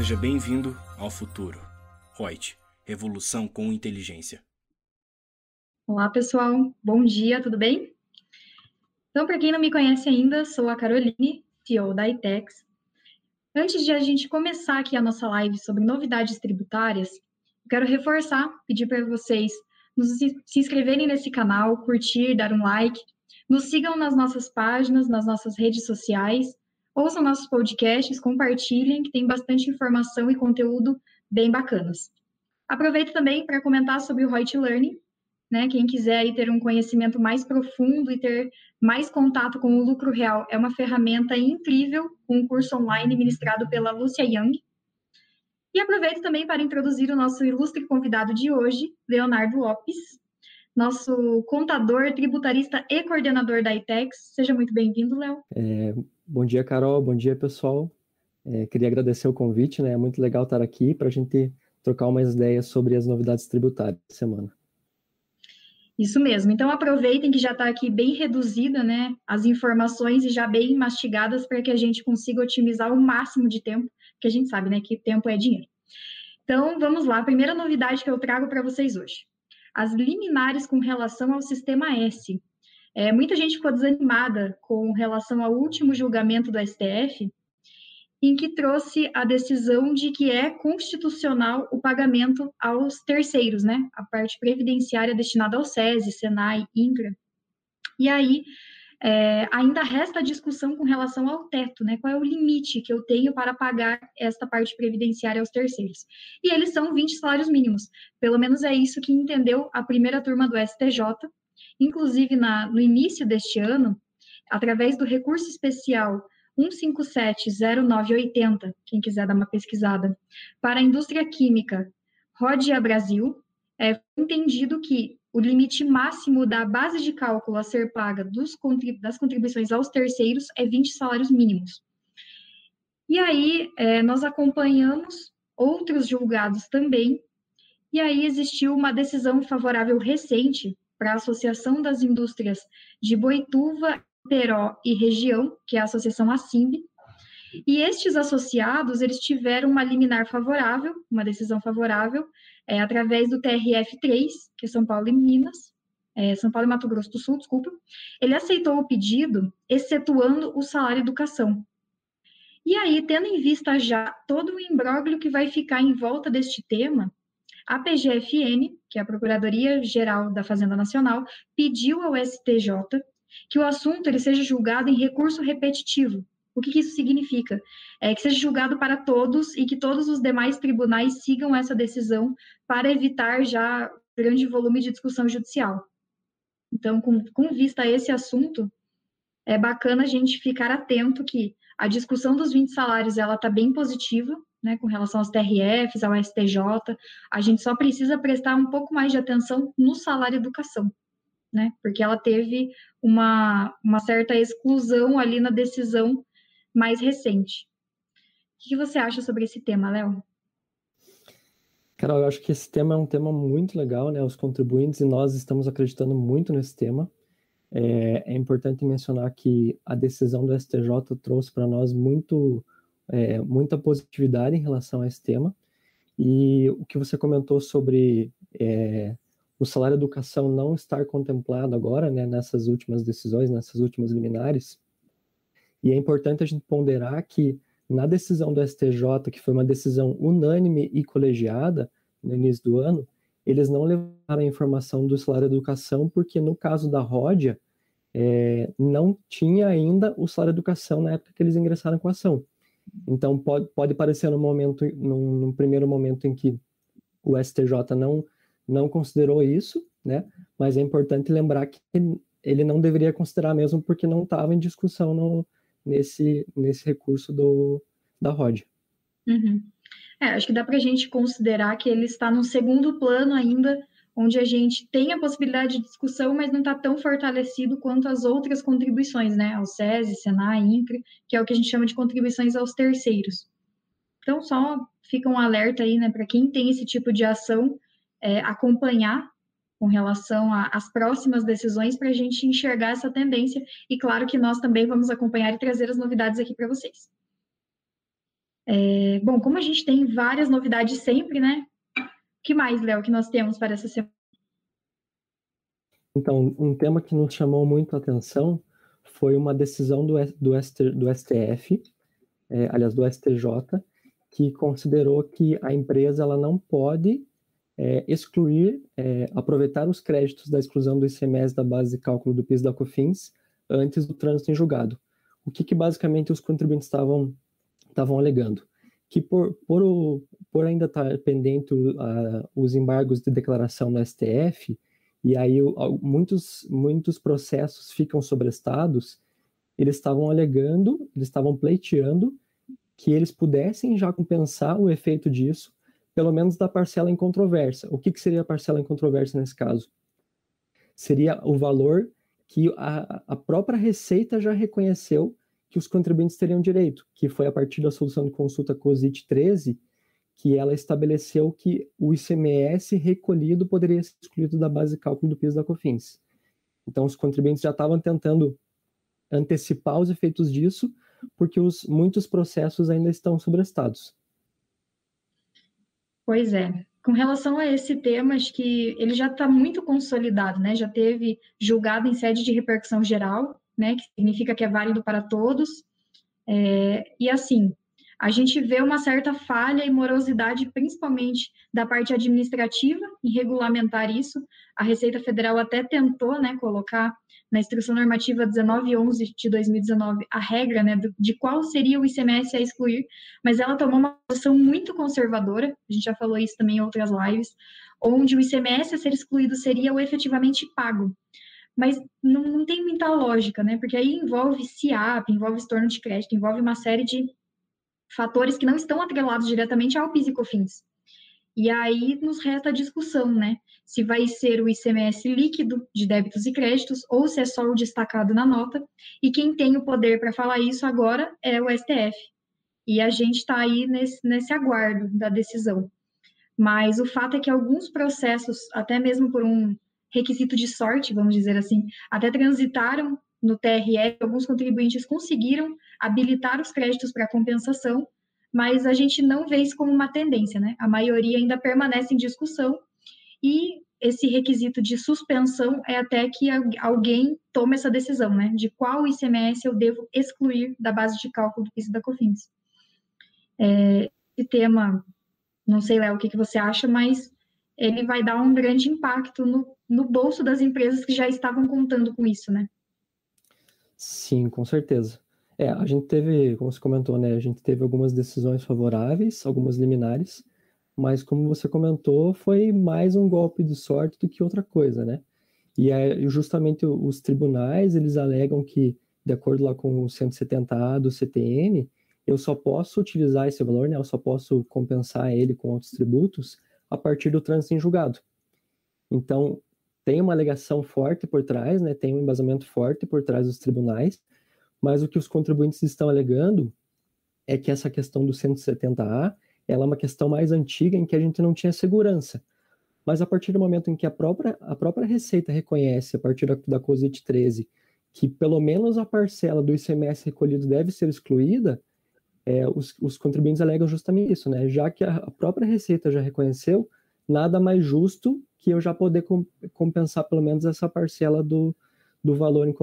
Seja bem-vindo ao futuro. Reut, revolução com inteligência. Olá, pessoal. Bom dia, tudo bem? Então, para quem não me conhece ainda, sou a Caroline, CEO da ITEX. Antes de a gente começar aqui a nossa live sobre novidades tributárias, quero reforçar, pedir para vocês nos, se inscreverem nesse canal, curtir, dar um like, nos sigam nas nossas páginas, nas nossas redes sociais, ouçam nossos podcasts, compartilhem, que tem bastante informação e conteúdo bem bacanas. Aproveito também para comentar sobre o Reut Learning, né? Quem quiser ter um conhecimento mais profundo e ter mais contato com o lucro real, é uma ferramenta incrível, um curso online ministrado pela Lúcia Young. E aproveito também para introduzir o nosso ilustre convidado de hoje, Leonardo Lopes, nosso contador, tributarista e coordenador da ITEX. Seja muito bem-vindo, Léo. É, bom dia, Carol. Bom dia, pessoal. É, queria agradecer o convite, né? É muito legal estar aqui para a gente trocar umas ideias sobre as novidades tributárias da semana. Isso mesmo. Então aproveitem que já está aqui bem reduzida, né, as informações e já bem mastigadas para que a gente consiga otimizar o máximo de tempo, que a gente sabe, né, que tempo é dinheiro. Então vamos lá. A primeira novidade que eu trago para vocês hoje: as liminares com relação ao sistema S. É, muita gente ficou desanimada com relação ao último julgamento do STF, em que trouxe a decisão de que é constitucional o pagamento aos terceiros, né? A parte previdenciária destinada ao SESI, SENAI, INCRA. E aí, é, ainda resta a discussão com relação ao teto, né? Qual é o limite que eu tenho para pagar esta parte previdenciária aos terceiros? E eles são 20 salários mínimos. Pelo menos é isso que entendeu a primeira turma do STJ. Inclusive, na, no início deste ano, através do recurso especial 1570980, quem quiser dar uma pesquisada, para a indústria química Rodia Brasil, é entendido que o limite máximo da base de cálculo a ser paga dos, das contribuições aos terceiros é 20 salários mínimos. E aí, é, nós acompanhamos outros julgados também, e aí existiu uma decisão favorável recente para a Associação das Indústrias de Boituva Peró e região, que é a Associação ASIMB, e estes associados, eles tiveram uma liminar favorável, uma decisão favorável, é, através do TRF3, que é São Paulo e Minas, é, São Paulo e Mato Grosso do Sul, desculpa, ele aceitou o pedido, excetuando o salário educação. E aí, tendo em vista já todo o imbróglio que vai ficar em volta deste tema, a PGFN, que é a Procuradoria Geral da Fazenda Nacional, pediu ao STJ que o assunto ele seja julgado em recurso repetitivo. O que, que isso significa? É que seja julgado para todos e que todos os demais tribunais sigam essa decisão para evitar já grande volume de discussão judicial. Então, com, com vista a esse assunto, é bacana a gente ficar atento que a discussão dos 20 salários ela está bem positiva, né, com relação aos TRFs, ao STJ. A gente só precisa prestar um pouco mais de atenção no salário educação, né? Porque ela teve uma, uma certa exclusão ali na decisão mais recente. O que você acha sobre esse tema, Léo? Carol, eu acho que esse tema é um tema muito legal, né? Os contribuintes e nós estamos acreditando muito nesse tema. É, é importante mencionar que a decisão do STJ trouxe para nós muito, é, muita positividade em relação a esse tema. E o que você comentou sobre é, o salário educação não estar contemplado agora, né, nessas últimas decisões, nessas últimas liminares. E é importante a gente ponderar que na decisão do STJ, que foi uma decisão unânime e colegiada no início do ano, eles não levaram a informação do salário educação, porque no caso da Ródia, é, não tinha ainda o salário educação na época que eles ingressaram com a ação. Então, pode, pode parecer no momento, num, num primeiro momento em que o STJ não não considerou isso, né? Mas é importante lembrar que ele não deveria considerar mesmo porque não estava em discussão no, nesse, nesse recurso do, da ROD. Uhum. É, acho que dá para a gente considerar que ele está no segundo plano ainda, onde a gente tem a possibilidade de discussão, mas não está tão fortalecido quanto as outras contribuições, né? Ao SESI, SENAI, INCRE, que é o que a gente chama de contribuições aos terceiros. Então, só fica um alerta aí, né, para quem tem esse tipo de ação, é, acompanhar com relação às próximas decisões para a gente enxergar essa tendência. E claro que nós também vamos acompanhar e trazer as novidades aqui para vocês. É, bom, como a gente tem várias novidades sempre, né? Que mais, Léo, que nós temos para essa semana? Então, um tema que nos chamou muito a atenção foi uma decisão do, do, do STF, é, aliás, do STJ, que considerou que a empresa ela não pode é, excluir, é, aproveitar os créditos da exclusão do ICMS da base de cálculo do PIS da COFINS antes do trânsito em julgado. O que, que basicamente os contribuintes estavam estavam alegando? Que por, por, por ainda estar pendente uh, os embargos de declaração no STF, e aí muitos, muitos processos ficam sobrestados, eles estavam alegando, eles estavam pleiteando que eles pudessem já compensar o efeito disso, pelo menos da parcela em controvérsia. O que, que seria a parcela em controvérsia nesse caso? Seria o valor que a, a própria Receita já reconheceu que os contribuintes teriam direito, que foi a partir da solução de consulta COSIT 13, que ela estabeleceu que o ICMS recolhido poderia ser excluído da base de cálculo do PIS da COFINS. Então, os contribuintes já estavam tentando antecipar os efeitos disso, porque os, muitos processos ainda estão sobrestados. Pois é. Com relação a esse tema, acho que ele já está muito consolidado, né? Já teve julgado em sede de repercussão geral, né? Que significa que é válido para todos. É, e assim, a gente vê uma certa falha e morosidade, principalmente da parte administrativa, em regulamentar isso. A Receita Federal até tentou, né, colocar na Instrução Normativa 1911 de 2019 a regra né, de qual seria o ICMS a excluir, mas ela tomou uma posição muito conservadora, a gente já falou isso também em outras lives, onde o ICMS a ser excluído seria o efetivamente pago. Mas não, não tem muita lógica, né? Porque aí envolve CIAP, envolve estorno de crédito, envolve uma série de fatores que não estão atrelados diretamente ao PIS e COFINS. E aí nos resta a discussão, né? Se vai ser o ICMS líquido de débitos e créditos ou se é só o destacado na nota. E quem tem o poder para falar isso agora é o STF. E a gente está aí nesse, nesse aguardo da decisão. Mas o fato é que alguns processos, até mesmo por um requisito de sorte, vamos dizer assim, até transitaram no TRE, alguns contribuintes conseguiram habilitar os créditos para compensação, mas a gente não vê isso como uma tendência, né? A maioria ainda permanece em discussão e esse requisito de suspensão é até que alguém tome essa decisão, né? De qual ICMS eu devo excluir da base de cálculo do PIS da COFINS. É, esse tema, não sei, Léo, o que, que você acha, mas ele vai dar um grande impacto no, no bolso das empresas que já estavam contando com isso, né? Sim, com certeza. É, a gente teve, como você comentou, né, a gente teve algumas decisões favoráveis, algumas liminares, mas como você comentou, foi mais um golpe de sorte do que outra coisa, né? E é justamente os tribunais, eles alegam que, de acordo lá com o 170A do CTN, eu só posso utilizar esse valor, né? Eu só posso compensar ele com outros tributos a partir do trânsito em julgado. Então, tem uma alegação forte por trás, né? Tem um embasamento forte por trás dos tribunais, mas o que os contribuintes estão alegando é que essa questão do 170A ela é uma questão mais antiga em que a gente não tinha segurança. Mas a partir do momento em que a própria, a própria Receita reconhece, a partir da, da COSIT 13, que pelo menos a parcela do ICMS recolhido deve ser excluída, é, os, os, contribuintes alegam justamente isso, né? Já que a, própria Receita já reconheceu, nada mais justo que eu já poder com, compensar pelo menos essa parcela do, do valor em.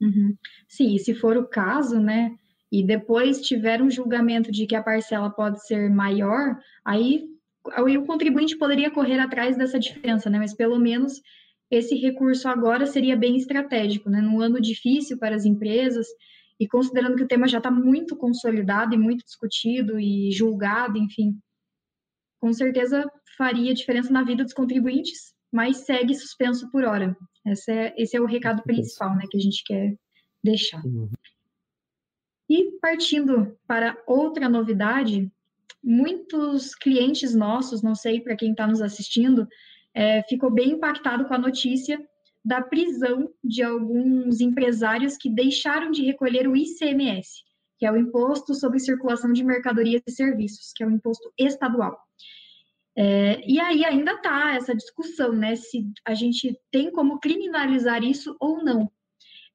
Uhum. Sim, e se for o caso, né, e depois tiver um julgamento de que a parcela pode ser maior, aí, aí o contribuinte poderia correr atrás dessa diferença, né, mas pelo menos esse recurso agora seria bem estratégico, né, num ano difícil para as empresas, e considerando que o tema já está muito consolidado e muito discutido e julgado, enfim, com certeza faria diferença na vida dos contribuintes, mas segue suspenso por hora. Esse é, esse é o recado principal né, que a gente quer deixar. Uhum. E partindo para outra novidade, muitos clientes nossos, não sei para quem está nos assistindo, é, ficou bem impactado com a notícia da prisão de alguns empresários que deixaram de recolher o ICMS, que é o Imposto sobre Circulação de Mercadorias e Serviços, que é o imposto estadual. É, e aí ainda está essa discussão, né, se a gente tem como criminalizar isso ou não.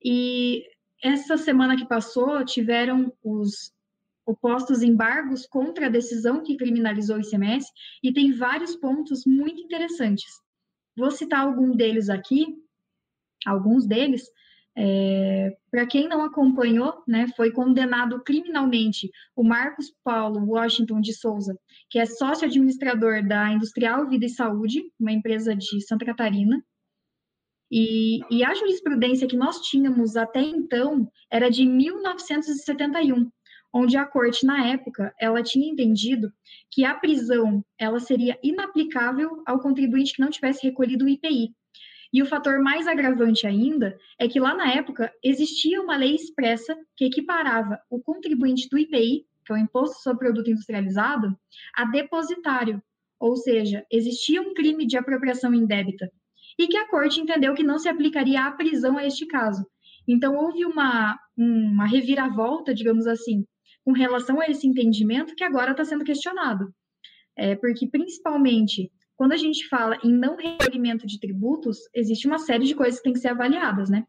E essa semana que passou, tiveram os opostos embargos contra a decisão que criminalizou o ICMS, e tem vários pontos muito interessantes. Vou citar algum deles aqui, alguns deles. É, Para quem não acompanhou, né, foi condenado criminalmente o Marcos Paulo Washington de Souza, que é sócio administrador da Industrial Vida e Saúde, uma empresa de Santa Catarina, e, e, a jurisprudência que nós tínhamos até então era de 1971, onde a corte, na época, ela tinha entendido que a prisão ela seria inaplicável ao contribuinte que não tivesse recolhido o IPI. E o fator mais agravante ainda é que lá na época existia uma lei expressa que equiparava o contribuinte do IPI, que é o Imposto sobre Produto Industrializado, a depositário, ou seja, existia um crime de apropriação indébita e que a corte entendeu que não se aplicaria a prisão a este caso. Então, houve uma, uma reviravolta, digamos assim, com relação a esse entendimento que agora está sendo questionado. É, porque, principalmente, quando a gente fala em não recolhimento de tributos, existe uma série de coisas que têm que ser avaliadas, né?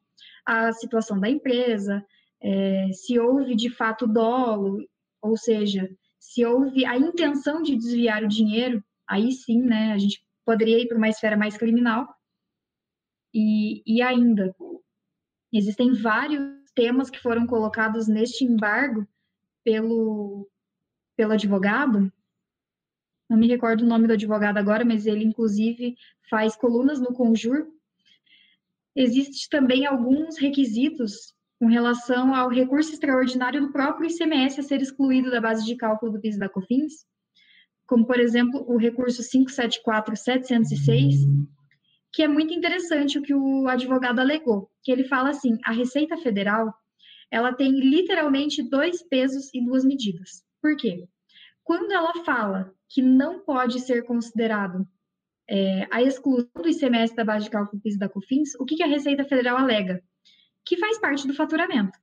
A situação da empresa, é, se houve de fato dolo, ou seja, se houve a intenção de desviar o dinheiro, aí sim, né, a gente poderia ir para uma esfera mais criminal, e, e ainda, existem vários temas que foram colocados neste embargo pelo, pelo advogado. Não me recordo o nome do advogado agora, mas ele, inclusive, faz colunas no Conjur. Existem também alguns requisitos com relação ao recurso extraordinário do próprio ICMS a ser excluído da base de cálculo do PIS da COFINS, como, por exemplo, o recurso 574-706, que é muito interessante o que o advogado alegou, que ele fala assim, a Receita Federal, ela tem literalmente dois pesos e duas medidas. Por quê? Quando ela fala que não pode ser considerado é, a exclusão do ICMS da base de cálculo PIS da COFINS, o que, que a Receita Federal alega? Que faz parte do faturamento.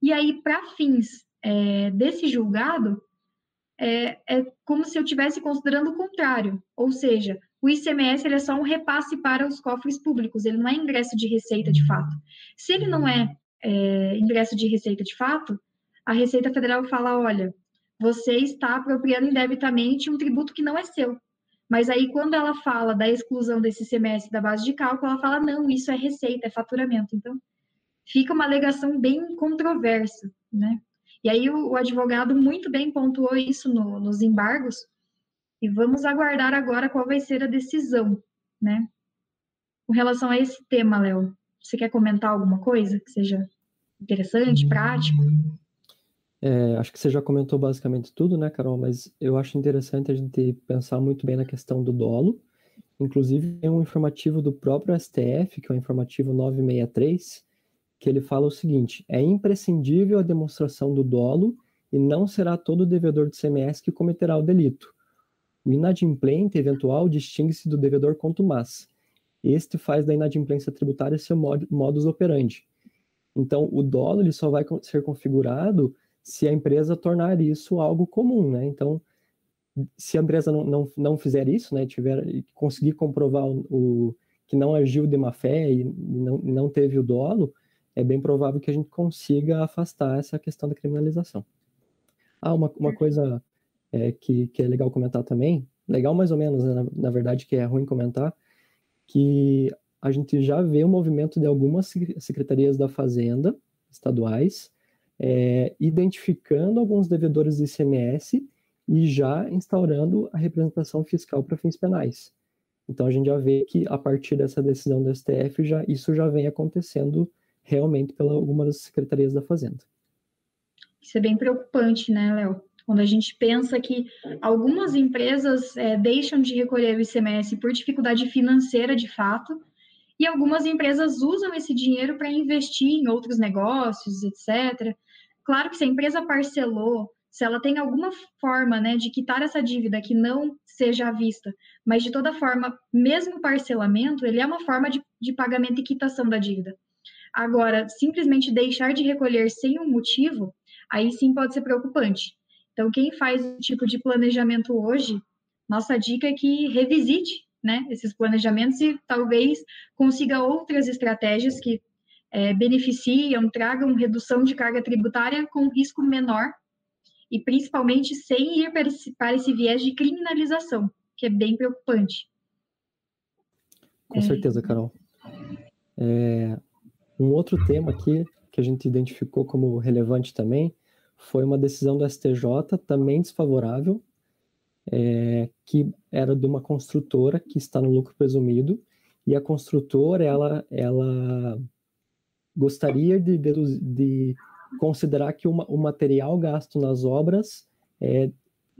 E aí, para fins é, desse julgado, é, é, como se eu estivesse considerando o contrário, ou seja, o ICMS é só um repasse para os cofres públicos, ele não é ingresso de receita de fato. Se ele não é, é ingresso de receita de fato, a Receita Federal fala: olha, você está apropriando indebitamente um tributo que não é seu. Mas aí, quando ela fala da exclusão desse ICMS da base de cálculo, ela fala: não, isso é receita, é faturamento. Então, fica uma alegação bem controversa, né? E aí, o, o advogado muito bem pontuou isso no, nos embargos, e vamos aguardar agora qual vai ser a decisão, né? Com relação a esse tema, Léo, você quer comentar alguma coisa que seja interessante, prático? É, acho que você já comentou basicamente tudo, né, Carol? Mas eu acho interessante a gente pensar muito bem na questão do dolo. Inclusive, tem um informativo do próprio STF, que é o informativo 963, que ele fala o seguinte: é imprescindível a demonstração do dolo e não será todo devedor de CMS que cometerá o delito. O inadimplente eventual distingue-se do devedor contumaz. Este faz da inadimplência tributária seu modus operandi. Então, o dolo ele só vai ser configurado se a empresa tornar isso algo comum, né? Então, se a empresa não, não, não fizer isso, né, tiver conseguir comprovar o, o que não agiu de má fé e não, não teve o dolo, é bem provável que a gente consiga afastar essa questão da criminalização. Ah, uma, uma coisa é, que, que é legal comentar também, legal mais ou menos, né, na, na verdade, que é ruim comentar, que a gente já vê o movimento de algumas secretarias da Fazenda estaduais é, identificando alguns devedores de ICMS e já instaurando a representação fiscal para fins penais. Então a gente já vê que a partir dessa decisão do STF já isso já vem acontecendo realmente pela algumas secretarias da Fazenda. Isso é bem preocupante, né, Léo? Quando a gente pensa que algumas empresas é, deixam de recolher o ICMS por dificuldade financeira de fato, e algumas empresas usam esse dinheiro para investir em outros negócios, etc. Claro que se a empresa parcelou, se ela tem alguma forma né, de quitar essa dívida que não seja à vista, mas de toda forma, mesmo parcelamento, ele é uma forma de, de pagamento e quitação da dívida. Agora, simplesmente deixar de recolher sem um motivo, aí sim pode ser preocupante. Então, quem faz esse tipo de planejamento hoje, nossa dica é que revisite né, esses planejamentos e talvez consiga outras estratégias que é, beneficiam, tragam redução de carga tributária com risco menor e principalmente sem ir para esse, para esse viés de criminalização, que é bem preocupante. Com é... certeza, Carol. É, um outro tema aqui que a gente identificou como relevante também foi uma decisão do STJ também desfavorável, é, que era de uma construtora que está no lucro presumido e a construtora ela ela gostaria de, de, de considerar que uma, o material gasto nas obras é,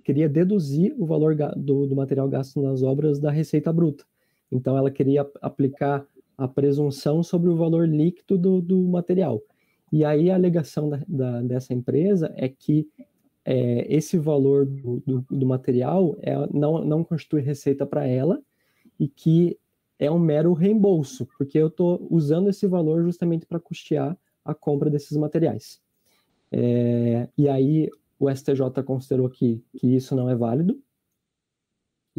queria deduzir o valor do, do material gasto nas obras da receita bruta. Então, ela queria aplicar a presunção sobre o valor líquido do, do material. E aí a alegação da, da, dessa empresa é que é, esse valor do, do, do material é, não, não constitui receita para ela e que é um mero reembolso, porque eu estou usando esse valor justamente para custear a compra desses materiais. É, e aí o STJ considerou que, que isso não é válido,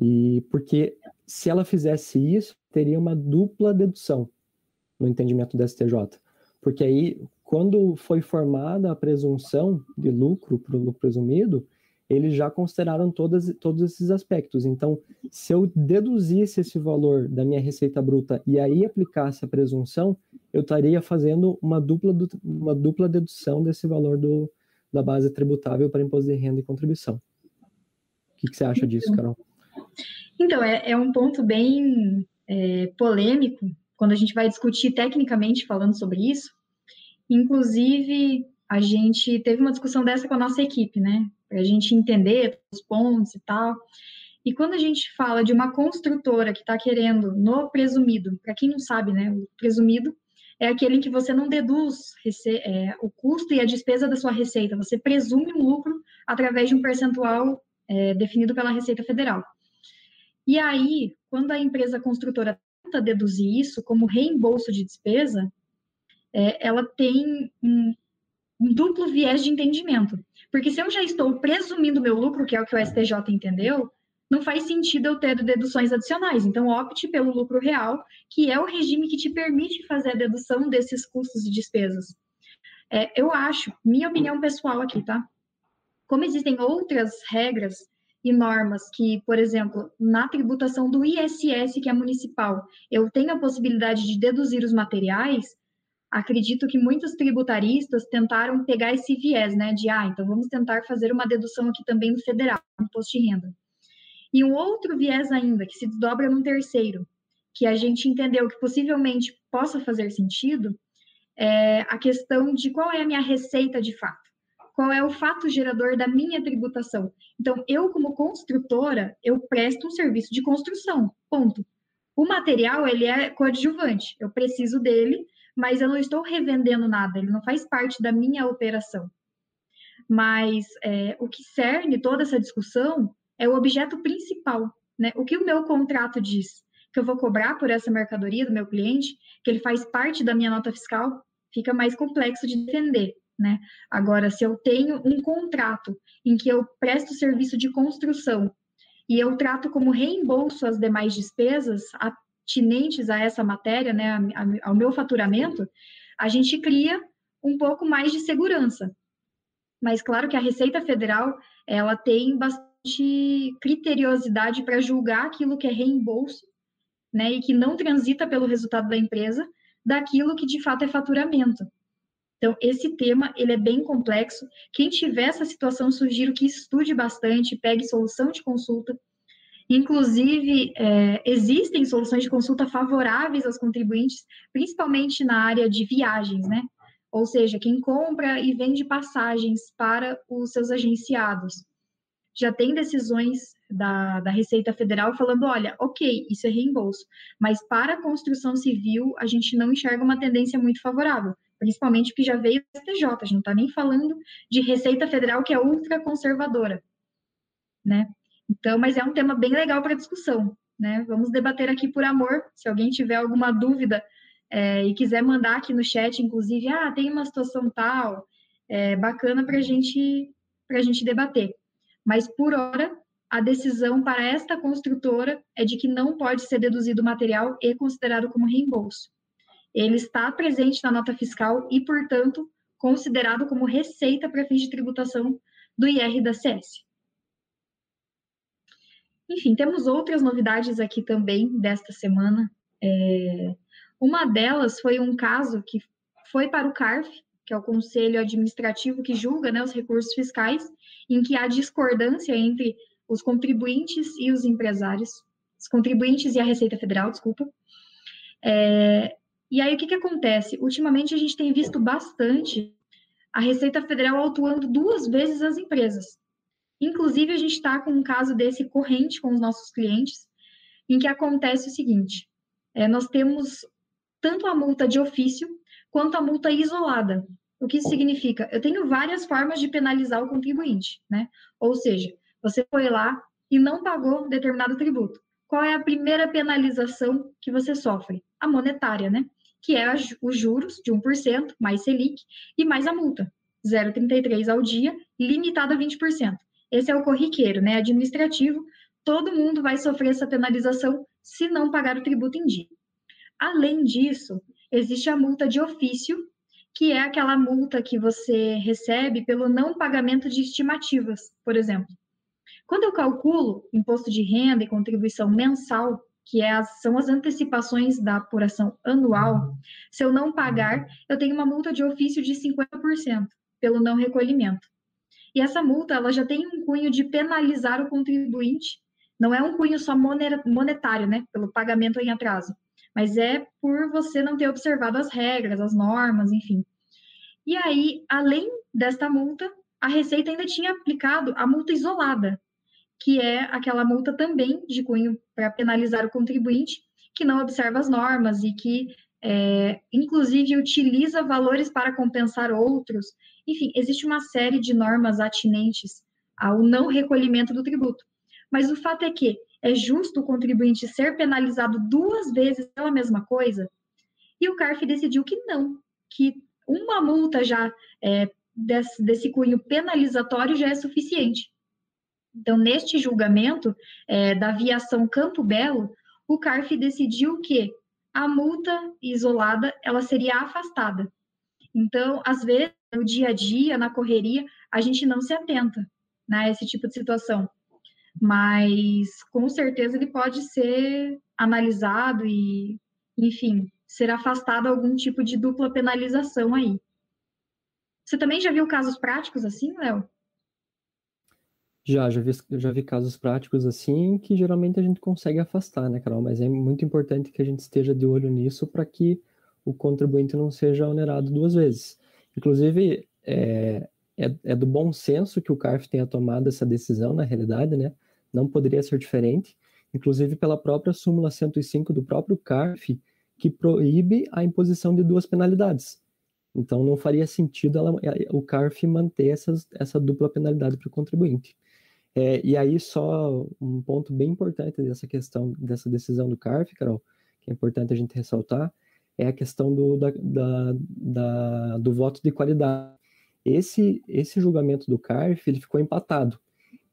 e porque se ela fizesse isso, teria uma dupla dedução no entendimento do STJ. Porque aí, quando foi formada a presunção de lucro para o lucro presumido, eles já consideraram todas, todos esses aspectos. Então, se eu deduzisse esse valor da minha receita bruta e aí aplicasse a presunção, eu estaria fazendo uma dupla, uma dupla dedução desse valor do, da base tributável para imposto de renda e contribuição. O que, que você acha disso, Carol? Então, é, é um ponto bem é, polêmico quando a gente vai discutir tecnicamente falando sobre isso. Inclusive, a gente teve uma discussão dessa com a nossa equipe, né? A gente entender os pontos e tal. E quando a gente fala de uma construtora que está querendo no presumido, para quem não sabe, né? O presumido é aquele em que você não deduz é, o custo e a despesa da sua receita, você presume um lucro através de um percentual é, definido pela Receita Federal. E aí, quando a empresa construtora tenta deduzir isso como reembolso de despesa, é, ela tem um, um duplo viés de entendimento. Porque se eu já estou presumindo meu lucro, que é o que o STJ entendeu, não faz sentido eu ter deduções adicionais. Então, opte pelo lucro real, que é o regime que te permite fazer a dedução desses custos e despesas. É, eu acho, minha opinião pessoal aqui, tá? Como existem outras regras e normas que, por exemplo, na tributação do ISS, que é municipal, eu tenho a possibilidade de deduzir os materiais, acredito que muitos tributaristas tentaram pegar esse viés, né, de, ah, então vamos tentar fazer uma dedução aqui também no federal, no imposto de renda. E um outro viés ainda, que se desdobra num terceiro, que a gente entendeu que possivelmente possa fazer sentido, é a questão de qual é a minha receita de fato. Qual é o fato gerador da minha tributação? Então, eu, como construtora, eu presto um serviço de construção, ponto. O material, ele é coadjuvante, eu preciso dele mas eu não estou revendendo nada, ele não faz parte da minha operação. Mas é, o que cerne toda essa discussão é o objeto principal, né? O que o meu contrato diz? Que eu vou cobrar por essa mercadoria do meu cliente, que ele faz parte da minha nota fiscal, fica mais complexo de defender, né? Agora, se eu tenho um contrato em que eu presto serviço de construção e eu trato como reembolso as demais despesas, a pertinentes a essa matéria, né, ao meu faturamento, a gente cria um pouco mais de segurança. Mas claro que a Receita Federal, ela tem bastante criteriosidade para julgar aquilo que é reembolso, né, e que não transita pelo resultado da empresa, daquilo que de fato é faturamento. Então, esse tema, ele é bem complexo. Quem tiver essa situação, sugiro que estude bastante, pegue solução de consulta, Inclusive, é, existem soluções de consulta favoráveis aos contribuintes, principalmente na área de viagens, né? Ou seja, quem compra e vende passagens para os seus agenciados. Já tem decisões da, da Receita Federal falando: olha, ok, isso é reembolso, mas para a construção civil a gente não enxerga uma tendência muito favorável, principalmente porque já veio do STJ, a gente não está nem falando de Receita Federal que é ultra conservadora, né? Então, mas é um tema bem legal para discussão, né? Vamos debater aqui por amor. Se alguém tiver alguma dúvida é, e quiser mandar aqui no chat, inclusive, ah, tem uma situação tal, é bacana para gente, a gente debater. Mas por hora, a decisão para esta construtora é de que não pode ser deduzido o material e considerado como reembolso. Ele está presente na nota fiscal e, portanto, considerado como receita para fins de tributação do IR da CS. Enfim, temos outras novidades aqui também desta semana. É, uma delas foi um caso que foi para o CARF, que é o Conselho Administrativo que julga né, os recursos fiscais, em que há discordância entre os contribuintes e os empresários, os contribuintes e a Receita Federal, desculpa. É, e aí, o que, que acontece? Ultimamente, a gente tem visto bastante a Receita Federal atuando duas vezes as empresas. Inclusive, a gente está com um caso desse corrente com os nossos clientes, em que acontece o seguinte: é, nós temos tanto a multa de ofício quanto a multa isolada. O que isso significa? Eu tenho várias formas de penalizar o contribuinte, né? Ou seja, você foi lá e não pagou determinado tributo. Qual é a primeira penalização que você sofre? A monetária, né? Que é os juros de 1%, mais Selic, e mais a multa, 0,33 ao dia, limitado a 20%. Esse é o corriqueiro, né? Administrativo, todo mundo vai sofrer essa penalização se não pagar o tributo em dia. Além disso, existe a multa de ofício, que é aquela multa que você recebe pelo não pagamento de estimativas, por exemplo. Quando eu calculo imposto de renda e contribuição mensal, que é as, são as antecipações da apuração anual, se eu não pagar, eu tenho uma multa de ofício de 50% pelo não recolhimento. E essa multa, ela já tem um cunho de penalizar o contribuinte, não é um cunho só monetário, né, pelo pagamento em atraso, mas é por você não ter observado as regras, as normas, enfim. E aí, além desta multa, a Receita ainda tinha aplicado a multa isolada, que é aquela multa também de cunho para penalizar o contribuinte que não observa as normas e que, é, inclusive, utiliza valores para compensar outros. Enfim, existe uma série de normas atinentes ao não recolhimento do tributo. Mas o fato é que é justo o contribuinte ser penalizado duas vezes pela mesma coisa? E o CARF decidiu que não, que uma multa já é, desse, desse cunho penalizatório já é suficiente. Então, neste julgamento é, da aviação Campo Belo, o CARF decidiu que a multa isolada ela seria afastada. Então, às vezes, no dia a dia, na correria, a gente não se atenta né, a esse tipo de situação. Mas, com certeza, ele pode ser analisado e, enfim, ser afastado algum tipo de dupla penalização aí. Você também já viu casos práticos assim, Léo? Já, já vi, já vi casos práticos assim que geralmente a gente consegue afastar, né, Carol? Mas é muito importante que a gente esteja de olho nisso para que o contribuinte não seja onerado duas vezes. Inclusive, é, é, é, do bom senso que o CARF tenha tomado essa decisão, na realidade, né? Não poderia ser diferente. Inclusive pela própria súmula 105 do próprio CARF, que proíbe a imposição de duas penalidades. Então, não faria sentido ela, o CARF manter essas, essa dupla penalidade para o contribuinte. É, e aí, só um ponto bem importante dessa questão, dessa decisão do CARF, Carol, que é importante a gente ressaltar, é a questão do, da, da, da, do voto de qualidade. Esse, esse julgamento do CARF, ele ficou empatado.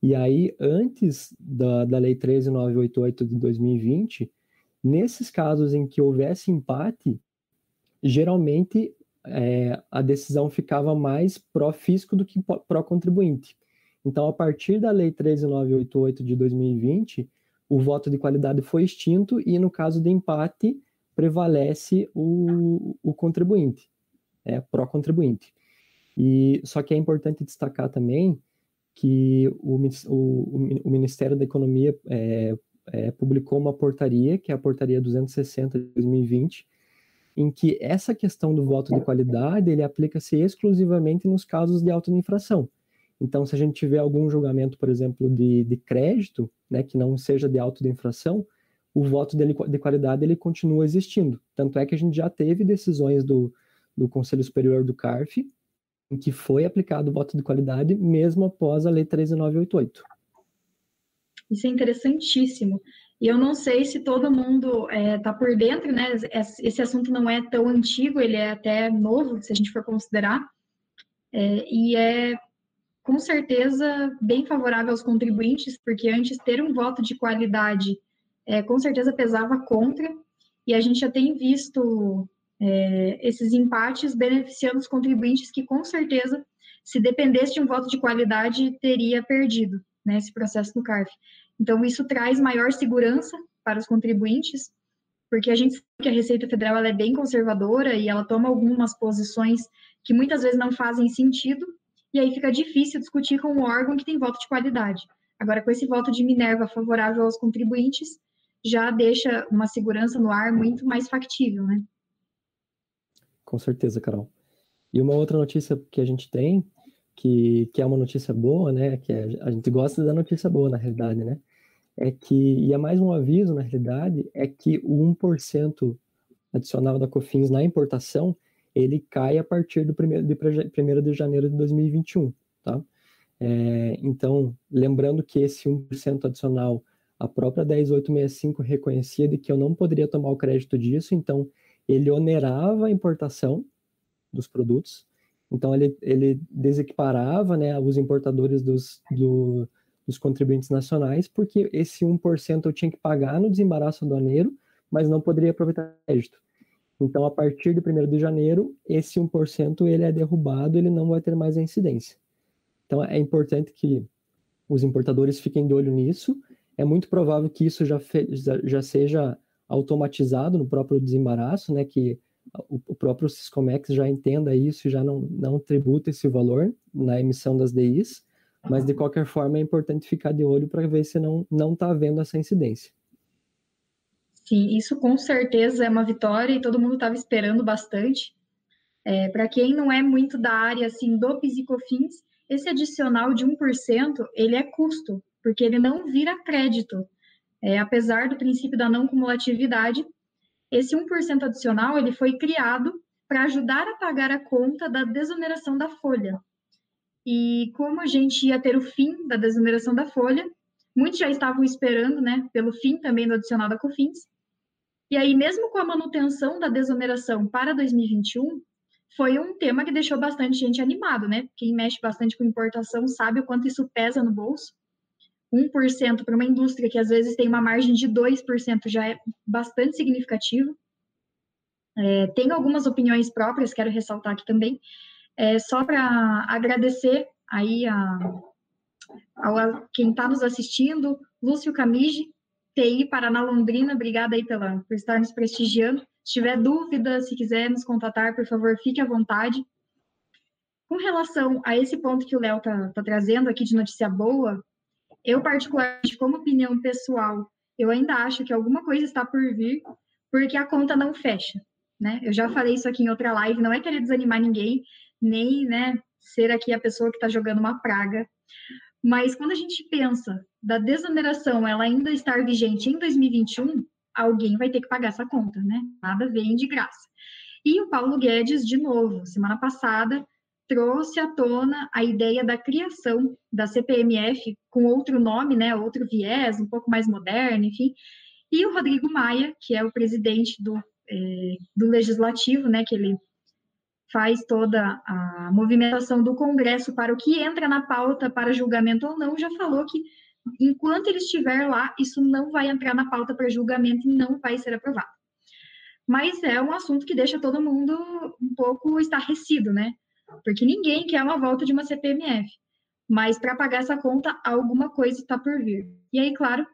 E aí, antes da, da Lei 13988 de 2020, nesses casos em que houvesse empate, geralmente é, a decisão ficava mais pró-fisco do que pró-contribuinte. Então, a partir da Lei 13988 de 2020, o voto de qualidade foi extinto e, no caso de empate, prevalece o, o contribuinte, é, pró-contribuinte. E só que é importante destacar também que o, o, o Ministério da Economia é, é, publicou uma portaria, que é a portaria 260 de 2020, em que essa questão do voto de qualidade ele aplica-se exclusivamente nos casos de auto-infração. Então, se a gente tiver algum julgamento, por exemplo, de, de crédito, né, que não seja de auto de infração, o voto dele, de qualidade ele continua existindo. Tanto é que a gente já teve decisões do, do Conselho Superior do CARF em que foi aplicado o voto de qualidade mesmo após a Lei 13988. Isso é interessantíssimo. E eu não sei se todo mundo está é, tá por dentro, né? Esse assunto não é tão antigo, ele é até novo, se a gente for considerar. É, e é com certeza bem favorável aos contribuintes, porque antes ter um voto de qualidade é, com certeza pesava contra, e a gente já tem visto é, esses empates beneficiando os contribuintes que, com certeza, se dependesse de um voto de qualidade, teria perdido né, esse processo do CARF. Então, isso traz maior segurança para os contribuintes, porque a gente sabe que a Receita Federal é bem conservadora e ela toma algumas posições que muitas vezes não fazem sentido, e aí fica difícil discutir com um órgão que tem voto de qualidade. Agora, com esse voto de Minerva favorável aos contribuintes, já deixa uma segurança no ar muito mais factível, né? Com certeza, Carol. E uma outra notícia que a gente tem, que, que é uma notícia boa, né? Que é, a gente gosta da notícia boa, na realidade, né? É que, e é mais um aviso, na realidade, é que o 1% adicional da COFINS na importação, ele cai a partir do 1 de, primeiro de janeiro de 2021, tá? É, então, lembrando que esse 1% adicional, a própria 10865 reconhecia de que eu não poderia tomar o crédito disso, então ele onerava a importação dos produtos, então ele, ele desequiparava né, os importadores dos, do, dos contribuintes nacionais, porque esse 1% eu tinha que pagar no desembaraço aduaneiro, mas não poderia aproveitar crédito. Então, a partir de 1 de janeiro, esse 1% ele é derrubado, ele não vai ter mais a incidência. Então, é importante que os importadores fiquem de olho nisso. É muito provável que isso já, já seja automatizado no próprio desembaraço, né, que o, o próprio Siscomex já entenda isso e já não, não tributa esse valor na emissão das DIs, mas de qualquer forma é importante ficar de olho para ver se não está havendo essa incidência. Sim, isso com certeza é uma vitória e todo mundo estava esperando bastante. É, para quem não é muito da área assim do COFINS, esse adicional de 1%, ele é custo, porque ele não vira crédito. É, apesar do princípio da não cumulatividade, esse 1% adicional ele foi criado para ajudar a pagar a conta da desoneração da folha. E como a gente ia ter o fim da desoneração da folha, muitos já estavam esperando, né, pelo fim também do adicional da COFINS. E aí, mesmo com a manutenção da desoneração para 2021, foi um tema que deixou bastante gente animado, né? Quem mexe bastante com importação sabe o quanto isso pesa no bolso. 1% para uma indústria que às vezes tem uma margem de 2% já é bastante significativo. É, tenho algumas opiniões próprias, quero ressaltar aqui também, é, só para agradecer aí a, a quem está nos assistindo, Lúcio Camige, TI Paraná Londrina, obrigada aí pela, por estar nos prestigiando. Se tiver dúvida, se quiser nos contatar, por favor, fique à vontade. Com relação a esse ponto que o Léo está tá trazendo aqui de notícia boa, eu, particularmente, como opinião pessoal, eu ainda acho que alguma coisa está por vir, porque a conta não fecha, né? Eu já falei isso aqui em outra live, não é querer desanimar ninguém, nem, né, ser aqui a pessoa que está jogando uma praga, mas quando a gente pensa da desoneração ela ainda estar vigente em 2021, alguém vai ter que pagar essa conta, né? Nada vem de graça. E o Paulo Guedes, de novo, semana passada, trouxe à tona a ideia da criação da CPMF com outro nome, né, outro viés, um pouco mais moderno, enfim. E o Rodrigo Maia, que é o presidente do, é, do Legislativo, né, que ele faz toda a movimentação do Congresso para o que entra na pauta para julgamento ou não, já falou que enquanto ele estiver lá, isso não vai entrar na pauta para julgamento e não vai ser aprovado. Mas é um assunto que deixa todo mundo um pouco estarrecido, né? Porque ninguém quer uma volta de uma CPMF. Mas para pagar essa conta, alguma coisa está por vir. E aí, claro,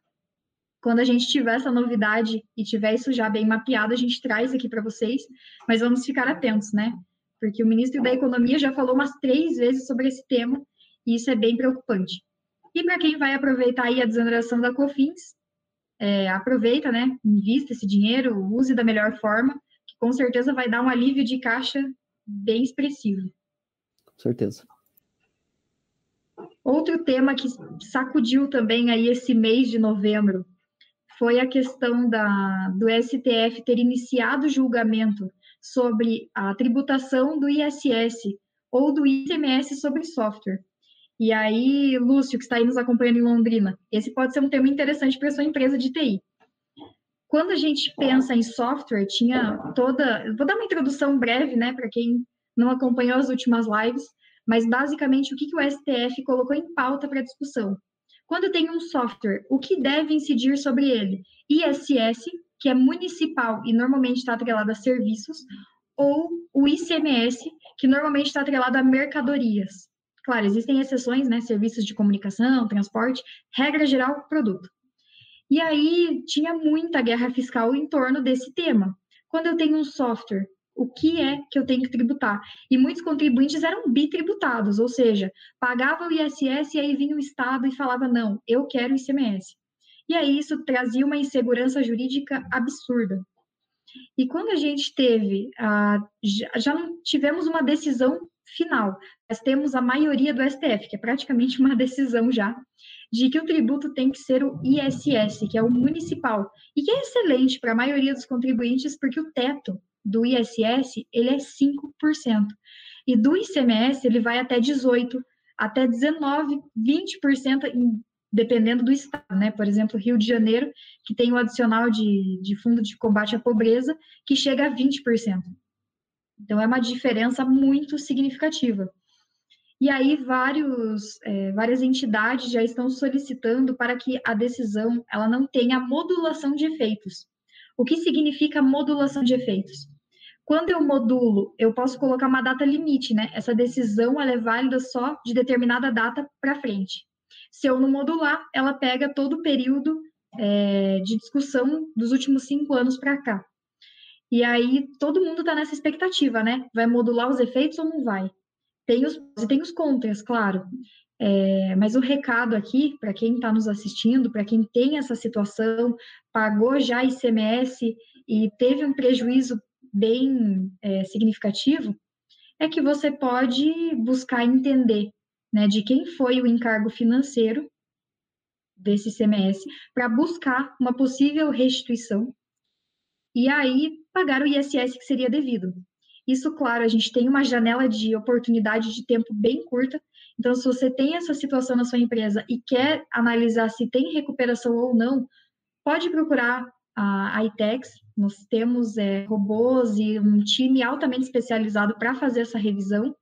quando a gente tiver essa novidade e tiver isso já bem mapeado, a gente traz aqui para vocês, mas vamos ficar atentos, né? Porque o ministro da Economia já falou umas três vezes sobre esse tema, e isso é bem preocupante. E para quem vai aproveitar aí a desoneração da COFINS, é, aproveita, né? Invista esse dinheiro, use da melhor forma, que com certeza vai dar um alívio de caixa bem expressivo certeza. Outro tema que sacudiu também aí esse mês de novembro foi a questão da, do STF ter iniciado julgamento sobre a tributação do ISS ou do ICMS sobre software. E aí, Lúcio, que está aí nos acompanhando em Londrina, esse pode ser um tema interessante para sua empresa de TI. Quando a gente pensa em software, tinha toda. Vou dar uma introdução breve, né, para quem não acompanhou as últimas lives, mas basicamente o que, que o STF colocou em pauta para discussão. Quando tem um software, o que deve incidir sobre ele? ISS, que é municipal e normalmente está atrelado a serviços, ou o ICMS, que normalmente está atrelado a mercadorias. Claro, existem exceções, né? Serviços de comunicação, transporte, regra geral, produto. E aí tinha muita guerra fiscal em torno desse tema. Quando eu tenho um software, o que é que eu tenho que tributar? E muitos contribuintes eram bitributados, ou seja, pagava o ISS e aí vinha o Estado e falava: não, eu quero o ICMS. E aí isso trazia uma insegurança jurídica absurda. E quando a gente teve, já não tivemos uma decisão final, mas temos a maioria do STF, que é praticamente uma decisão já, de que o tributo tem que ser o ISS, que é o municipal, e que é excelente para a maioria dos contribuintes, porque o teto do ISS ele é 5%, e do ICMS ele vai até 18%, até 19%, 20%, dependendo do estado, né? Por exemplo, Rio de Janeiro, que tem o adicional de, de fundo de combate à pobreza, que chega a 20%. Então, é uma diferença muito significativa. E aí, vários, é, várias entidades já estão solicitando para que a decisão ela não tenha modulação de efeitos. O que significa modulação de efeitos? Quando eu modulo, eu posso colocar uma data limite, né? Essa decisão ela é válida só de determinada data para frente. Se eu não modular, ela pega todo o período é, de discussão dos últimos cinco anos para cá. E aí todo mundo está nessa expectativa, né? Vai modular os efeitos ou não vai? Tem os e tem os contras, claro. É, mas o recado aqui, para quem está nos assistindo, para quem tem essa situação, pagou já ICMS e teve um prejuízo bem é, significativo, é que você pode buscar entender né, de quem foi o encargo financeiro desse ICMS para buscar uma possível restituição e aí pagar o ISS que seria devido. Isso, claro, a gente tem uma janela de oportunidade de tempo bem curta. Então, se você tem essa situação na sua empresa e quer analisar se tem recuperação ou não, pode procurar a ITEX. Nós temos é, robôs e um time altamente especializado para fazer essa revisão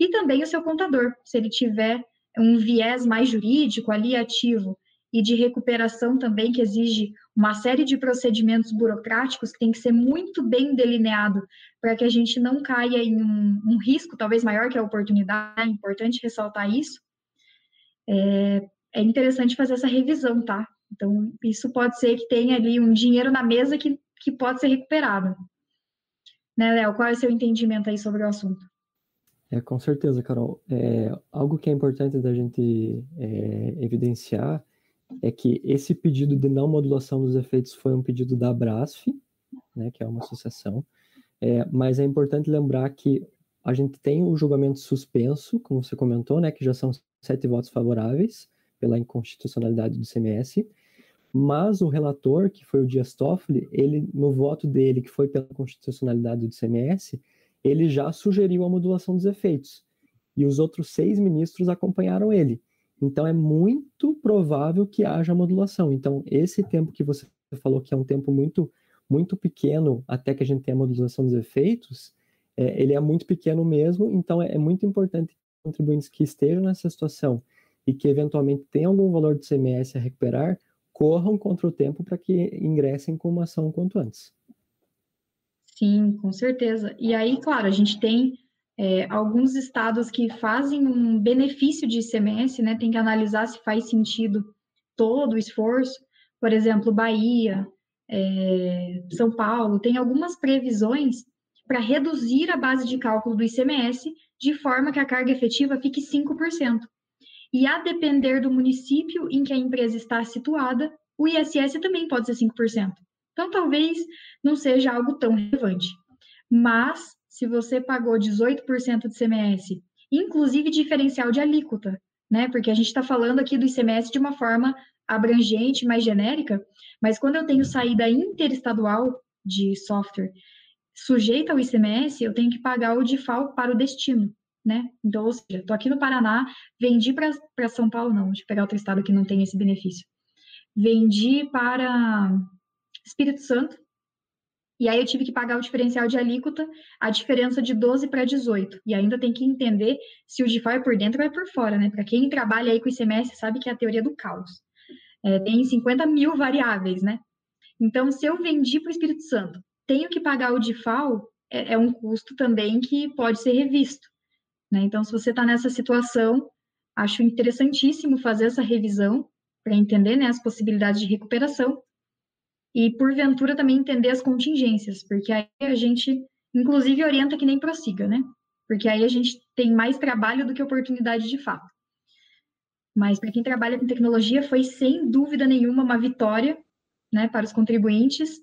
e também o seu contador, se ele tiver um viés mais jurídico ali ativo e de recuperação também, que exige uma série de procedimentos burocráticos que tem que ser muito bem delineado para que a gente não caia em um, um, risco talvez maior que a oportunidade, é importante ressaltar isso. É, é interessante fazer essa revisão, tá? Então, isso pode ser que tenha ali um dinheiro na mesa que, que pode ser recuperado. Né, Léo? Qual é o seu entendimento aí sobre o assunto? É, com certeza, Carol. É, algo que é importante da gente é, evidenciar é que esse pedido de não modulação dos efeitos foi um pedido da Brasf, né, que é uma associação, é, mas é importante lembrar que a gente tem o julgamento suspenso, como você comentou, né, que já são sete votos favoráveis pela inconstitucionalidade do CMS, mas o relator, que foi o Dias Toffoli, ele, no voto dele, que foi pela constitucionalidade do CMS, ele já sugeriu a modulação dos efeitos. E os outros seis ministros acompanharam ele. Então, é muito provável que haja modulação. Então, esse tempo que você falou que é um tempo muito, muito pequeno até que a gente tenha a modulação dos efeitos, é, ele é muito pequeno mesmo. Então, é, é muito importante que contribuintes que estejam nessa situação e que eventualmente tenham algum valor de CMS a recuperar, corram contra o tempo para que ingressem com uma ação quanto antes. Sim, com certeza. E aí, claro, a gente tem é, alguns estados que fazem um benefício de ICMS, né? Tem que analisar se faz sentido todo o esforço. Por exemplo, Bahia, é, São Paulo, tem algumas previsões para reduzir a base de cálculo do ICMS de forma que a carga efetiva fique 5%. E a depender do município em que a empresa está situada, o ISS também pode ser 5%. Então, talvez não seja algo tão relevante. Mas, se você pagou 18% de CMS, inclusive diferencial de alíquota, né? Porque a gente está falando aqui do ICMS de uma forma abrangente, mais genérica, mas quando eu tenho saída interestadual de software sujeita ao ICMS, eu tenho que pagar o DIFAL para o destino, né? Então, ou seja, estou aqui no Paraná, vendi para São Paulo, não, deixa eu pegar outro estado que não tem esse benefício. Vendi para Espírito Santo, e aí eu tive que pagar o diferencial de alíquota, a diferença de 12 para 18. E ainda tem que entender se o DIFAL é por dentro ou é por fora, né? Para quem trabalha aí com ICMS sabe que é a teoria do caos. É, tem 50 mil variáveis, né? Então, se eu vendi para o Espírito Santo, tenho que pagar o DIFAL, é, é um custo também que pode ser revisto. Né? Então, se você está nessa situação, acho interessantíssimo fazer essa revisão para entender né, as possibilidades de recuperação e, porventura, também entender as contingências, porque aí a gente, inclusive, orienta que nem prossiga, né? Porque aí a gente tem mais trabalho do que oportunidade de fato. Mas para quem trabalha com tecnologia, foi sem dúvida nenhuma uma vitória né, para os contribuintes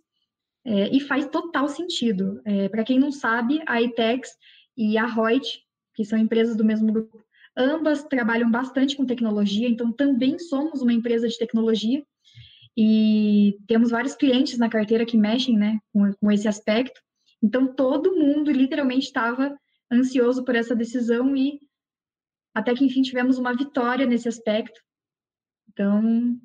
é, e faz total sentido. É, para quem não sabe, a ITEX e a Reut, que são empresas do mesmo grupo, ambas trabalham bastante com tecnologia, então também somos uma empresa de tecnologia e temos vários clientes na carteira que mexem né, com, com esse aspecto. Então todo mundo literalmente estava ansioso por essa decisão e até que enfim tivemos uma vitória nesse aspecto. Então,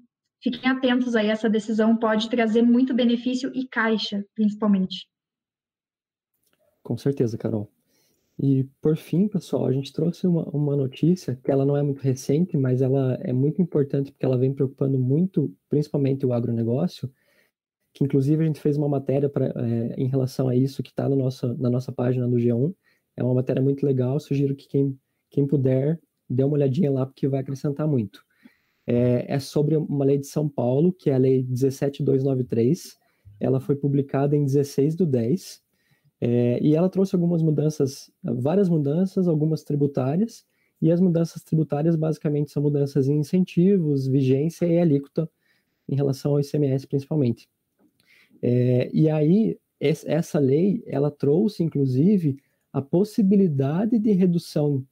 fiquem atentos aí, essa decisão pode trazer muito benefício e caixa, principalmente. Com certeza, Carol. E por fim, pessoal, a gente trouxe uma, uma notícia que ela não é muito recente, mas ela é muito importante porque ela vem preocupando muito, principalmente o agronegócio, que inclusive a gente fez uma matéria pra, é, em relação a isso que está na nossa página do G1. É uma matéria muito legal, sugiro que quem quem puder, dê uma olhadinha lá, porque vai acrescentar muito. É, é sobre uma lei de São Paulo, que é a Lei 17293. Ela foi publicada em 16 do 10. É, e ela trouxe algumas mudanças, várias mudanças, algumas tributárias, e as mudanças tributárias basicamente são mudanças em incentivos, vigência e alíquota em relação ao ICMS principalmente. É, e aí, essa lei, ela trouxe, inclusive, a possibilidade de redução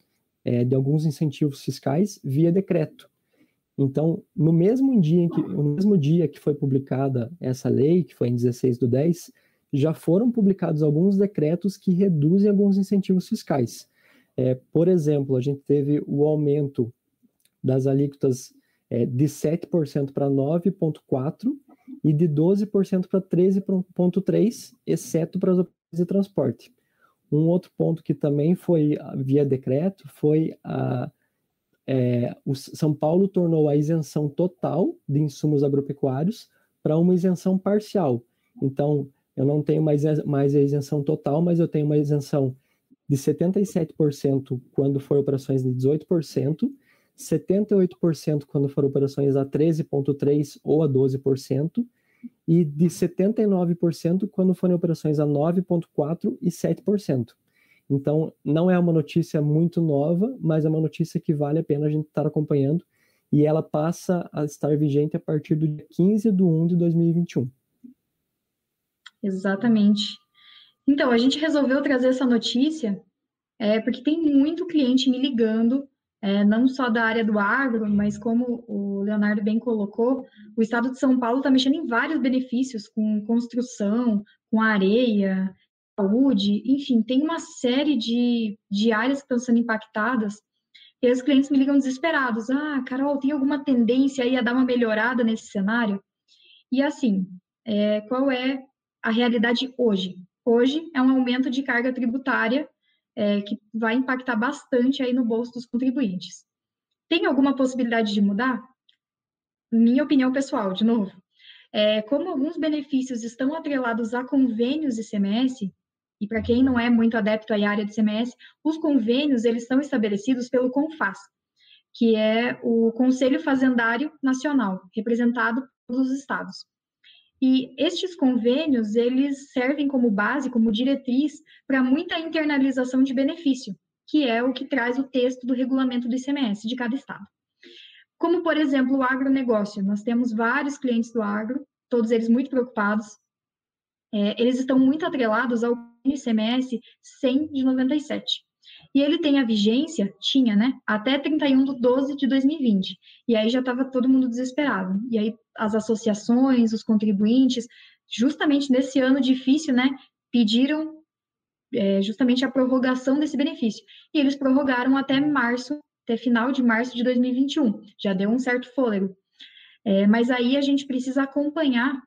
é, de alguns incentivos fiscais via decreto. Então, no mesmo dia que, no mesmo dia que foi publicada essa lei, que foi em 16 do 10, já foram publicados alguns decretos que reduzem alguns incentivos fiscais. É, por exemplo, a gente teve o aumento das alíquotas é, de 7% para 9,4% e de 12% para 13,3%, exceto para as opções de transporte. Um outro ponto que também foi via decreto foi a é, o São Paulo tornou a isenção total de insumos agropecuários para uma isenção parcial. Então, eu não tenho mais, mais a isenção total, mas eu tenho uma isenção de 77% quando for operações de 18%, 78% quando for operações a 13,3% ou a 12%, e de 79% quando forem operações a 9,4% e 7%. Então, não é uma notícia muito nova, mas é uma notícia que vale a pena a gente estar acompanhando, e ela passa a estar vigente a partir do dia 15 de 1 de 2021. Exatamente. Então, a gente resolveu trazer essa notícia é, porque tem muito cliente me ligando é, não só da área do agro, mas como o Leonardo bem colocou, o estado de São Paulo está mexendo em vários benefícios, com construção, com areia, saúde, enfim, tem uma série de, de áreas que estão sendo impactadas, e os clientes me ligam desesperados, ah, Carol, tem alguma tendência aí a dar uma melhorada nesse cenário? E assim, é, qual é a realidade hoje? Hoje é um aumento de carga tributária é, que vai impactar bastante aí no bolso dos contribuintes. Tem alguma possibilidade de mudar? Minha opinião pessoal, de novo. É, como alguns benefícios estão atrelados a convênios ICMS, e para quem não é muito adepto à área de ICMS, os convênios eles são estabelecidos pelo CONFAS, que é o Conselho Fazendário Nacional, representado pelos estados. E estes convênios, eles servem como base, como diretriz para muita internalização de benefício, que é o que traz o texto do regulamento do ICMS de cada estado. Como, por exemplo, o agronegócio. Nós temos vários clientes do agro, todos eles muito preocupados. É, eles estão muito atrelados ao ICMS 100 de 97. E ele tem a vigência, tinha, né, até 31 de 12 de 2020. E aí já estava todo mundo desesperado. E aí as associações, os contribuintes, justamente nesse ano difícil, né, pediram é, justamente a prorrogação desse benefício. E eles prorrogaram até março, até final de março de 2021. Já deu um certo fôlego. É, mas aí a gente precisa acompanhar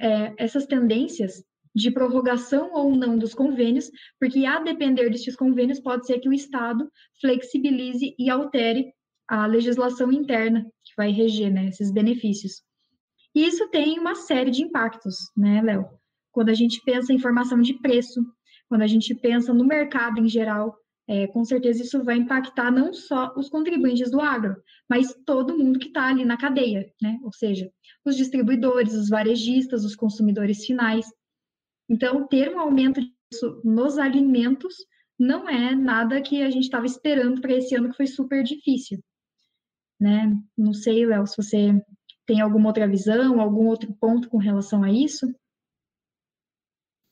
é, essas tendências de prorrogação ou não dos convênios, porque a depender destes convênios pode ser que o Estado flexibilize e altere a legislação interna que vai reger né, esses benefícios. E isso tem uma série de impactos, né, Léo? Quando a gente pensa em formação de preço, quando a gente pensa no mercado em geral, é, com certeza isso vai impactar não só os contribuintes do agro, mas todo mundo que está ali na cadeia, né? Ou seja, os distribuidores, os varejistas, os consumidores finais. Então, ter um aumento disso nos alimentos não é nada que a gente estava esperando para esse ano, que foi super difícil. Né? Não sei, Léo, se você tem alguma outra visão, algum outro ponto com relação a isso?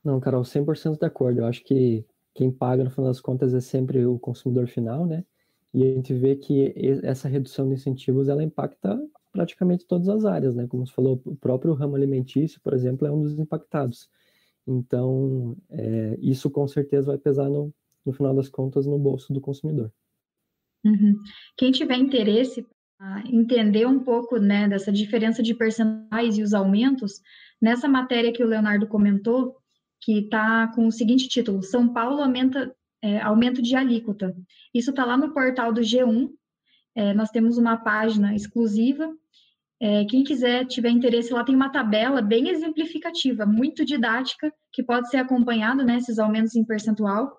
Não, Carol, 100% de acordo. Eu acho que quem paga, no final das contas, é sempre o consumidor final, né? E a gente vê que essa redução de incentivos, ela impacta praticamente todas as áreas, né? Como você falou, o próprio ramo alimentício, por exemplo, é um dos impactados. Então, é, isso com certeza vai pesar no, no final das contas no bolso do consumidor. Uhum. Quem tiver interesse entender um pouco né, dessa diferença de percentuais e os aumentos, nessa matéria que o Leonardo comentou, que está com o seguinte título: São Paulo aumenta é, aumento de alíquota. Isso está lá no portal do G1. É, nós temos uma página exclusiva. É, quem quiser, tiver interesse, lá tem uma tabela bem exemplificativa, muito didática, que pode ser acompanhado, né, esses aumentos em percentual.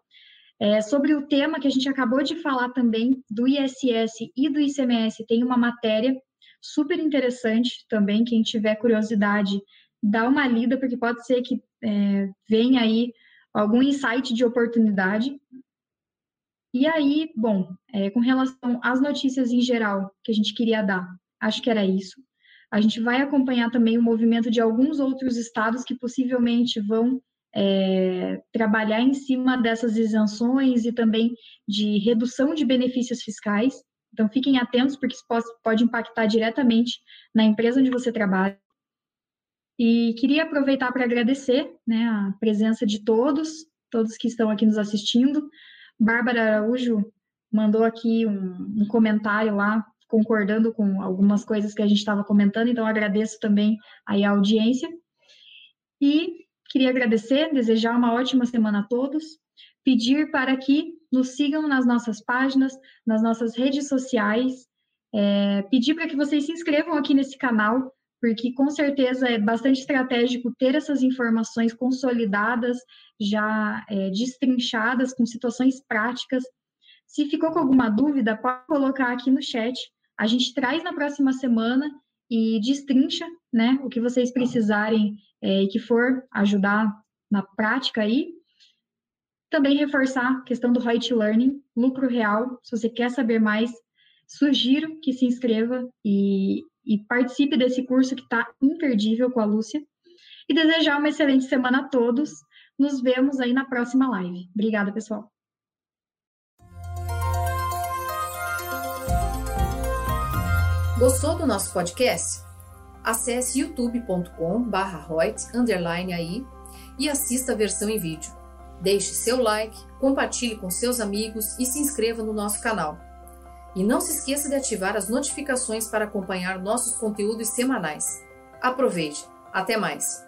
É, sobre o tema que a gente acabou de falar também, do ISS e do ICMS, tem uma matéria super interessante também, quem tiver curiosidade, dá uma lida, porque pode ser que é, venha aí algum insight de oportunidade. E aí, bom, é, com relação às notícias em geral que a gente queria dar, acho que era isso. A gente vai acompanhar também o movimento de alguns outros estados que possivelmente vão é, trabalhar em cima dessas isenções e também de redução de benefícios fiscais. Então, fiquem atentos, porque isso pode, pode impactar diretamente na empresa onde você trabalha. E queria aproveitar para agradecer né, a presença de todos, todos que estão aqui nos assistindo. Bárbara Araújo mandou aqui um, um comentário lá, concordando com algumas coisas que a gente estava comentando, então agradeço também aí a audiência. E queria agradecer, desejar uma ótima semana a todos, pedir para que nos sigam nas nossas páginas, nas nossas redes sociais, é, pedir para que vocês se inscrevam aqui nesse canal porque com certeza é bastante estratégico ter essas informações consolidadas, já é, destrinchadas, com situações práticas. Se ficou com alguma dúvida, pode colocar aqui no chat. A gente traz na próxima semana e destrincha né, o que vocês precisarem é, e que for ajudar na prática aí. Também reforçar a questão do right learning, lucro real. Se você quer saber mais, sugiro que se inscreva e, e participe desse curso que está imperdível com a Lúcia. E desejar uma excelente semana a todos. Nos vemos aí na próxima live. Obrigada, pessoal. Gostou do nosso podcast? Acesse youtube.com/reut aí e assista a versão em vídeo. Deixe seu like, compartilhe com seus amigos e se inscreva no nosso canal. E não se esqueça de ativar as notificações para acompanhar nossos conteúdos semanais. Aproveite! Até mais!